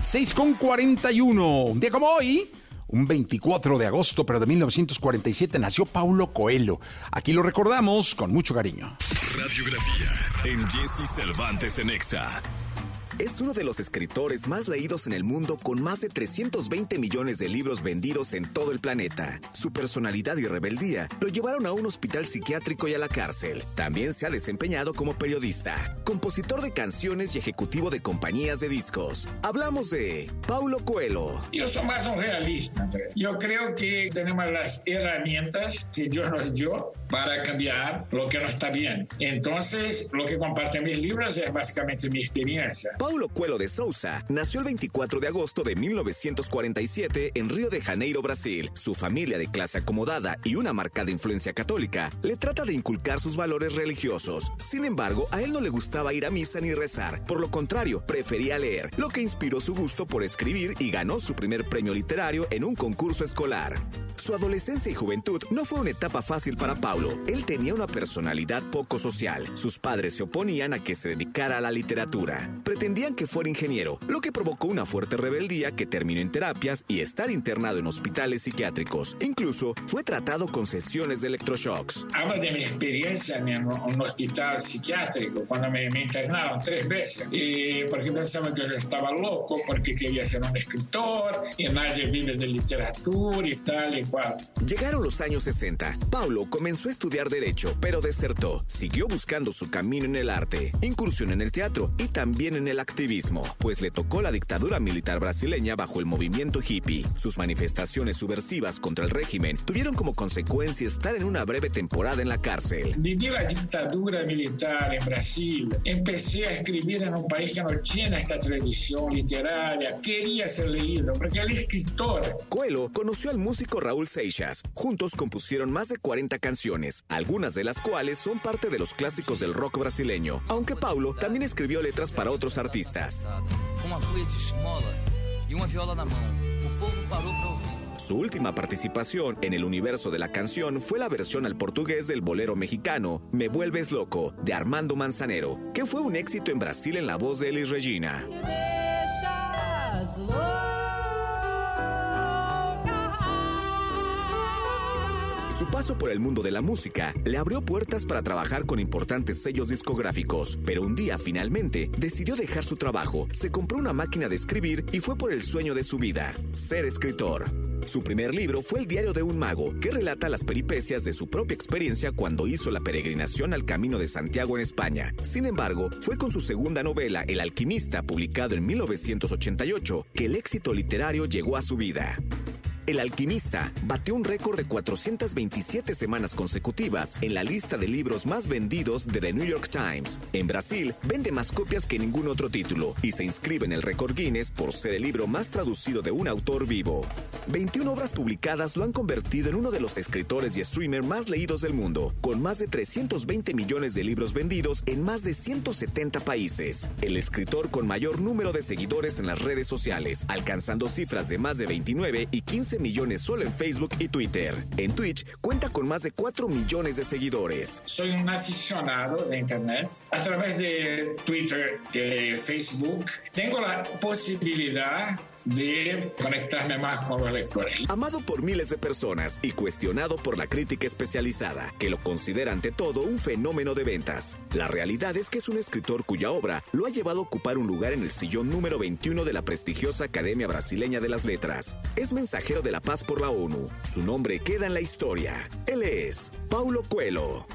6 con 41. Un día como hoy, un 24 de agosto, pero de 1947, nació Paulo Coelho. Aquí lo recordamos con mucho cariño. Radiografía en Jesse Cervantes en Exa. Es uno de los escritores más leídos en el mundo con más de 320 millones de libros vendidos en todo el planeta. Su personalidad y rebeldía lo llevaron a un hospital psiquiátrico y a la cárcel. También se ha desempeñado como periodista, compositor de canciones y ejecutivo de compañías de discos. Hablamos de Paulo Coelho. Yo soy más un realista. Yo creo que tenemos las herramientas que Dios nos dio para cambiar lo que no está bien. Entonces, lo que comparten mis libros es básicamente mi experiencia. Coelho de Souza nació el 24 de agosto de 1947 en Río de Janeiro, Brasil. Su familia de clase acomodada y una marcada influencia católica le trata de inculcar sus valores religiosos. Sin embargo, a él no le gustaba ir a misa ni rezar. Por lo contrario, prefería leer, lo que inspiró su gusto por escribir y ganó su primer premio literario en un concurso escolar. Su adolescencia y juventud no fue una etapa fácil para Paulo. Él tenía una personalidad poco social. Sus padres se oponían a que se dedicara a la literatura. Pretendían que fuera ingeniero, lo que provocó una fuerte rebeldía que terminó en terapias y estar internado en hospitales psiquiátricos. Incluso fue tratado con sesiones de electroshocks. Habla de mi experiencia en un hospital psiquiátrico cuando me, me internaron tres veces. Y porque pensaban que yo estaba loco, porque quería ser un escritor y nadie vive de literatura y tal y Llegaron los años 60. Paulo comenzó a estudiar Derecho, pero desertó. Siguió buscando su camino en el arte, incursión en el teatro y también en el activismo, pues le tocó la dictadura militar brasileña bajo el movimiento hippie. Sus manifestaciones subversivas contra el régimen tuvieron como consecuencia estar en una breve temporada en la cárcel. Viví la dictadura militar en Brasil. Empecé a escribir en un país que no tiene esta tradición literaria. Quería ser leído, porque el escritor. Coelho conoció al músico Raúl Seixas. Juntos compusieron más de 40 canciones, algunas de las cuales son parte de los clásicos del rock brasileño, aunque Paulo también escribió letras para otros artistas. Su última participación en el universo de la canción fue la versión al portugués del bolero mexicano Me Vuelves Loco de Armando Manzanero, que fue un éxito en Brasil en la voz de Elis Regina. Su paso por el mundo de la música le abrió puertas para trabajar con importantes sellos discográficos, pero un día finalmente decidió dejar su trabajo, se compró una máquina de escribir y fue por el sueño de su vida, ser escritor. Su primer libro fue El diario de un mago, que relata las peripecias de su propia experiencia cuando hizo la peregrinación al Camino de Santiago en España. Sin embargo, fue con su segunda novela, El alquimista, publicado en 1988, que el éxito literario llegó a su vida. El alquimista batió un récord de 427 semanas consecutivas en la lista de libros más vendidos de The New York Times. En Brasil, vende más copias que ningún otro título y se inscribe en el récord Guinness por ser el libro más traducido de un autor vivo. 21 obras publicadas lo han convertido en uno de los escritores y streamers más leídos del mundo, con más de 320 millones de libros vendidos en más de 170 países. El escritor con mayor número de seguidores en las redes sociales, alcanzando cifras de más de 29 y 15 millones solo en Facebook y Twitter. En Twitch cuenta con más de 4 millones de seguidores. Soy un aficionado de Internet. A través de Twitter y Facebook tengo la posibilidad de conectarme más con los. Amado por miles de personas y cuestionado por la crítica especializada, que lo considera ante todo un fenómeno de ventas. La realidad es que es un escritor cuya obra lo ha llevado a ocupar un lugar en el sillón número 21 de la prestigiosa Academia Brasileña de las Letras. Es mensajero de la paz por la ONU. Su nombre queda en la historia. Él es Paulo Coelho.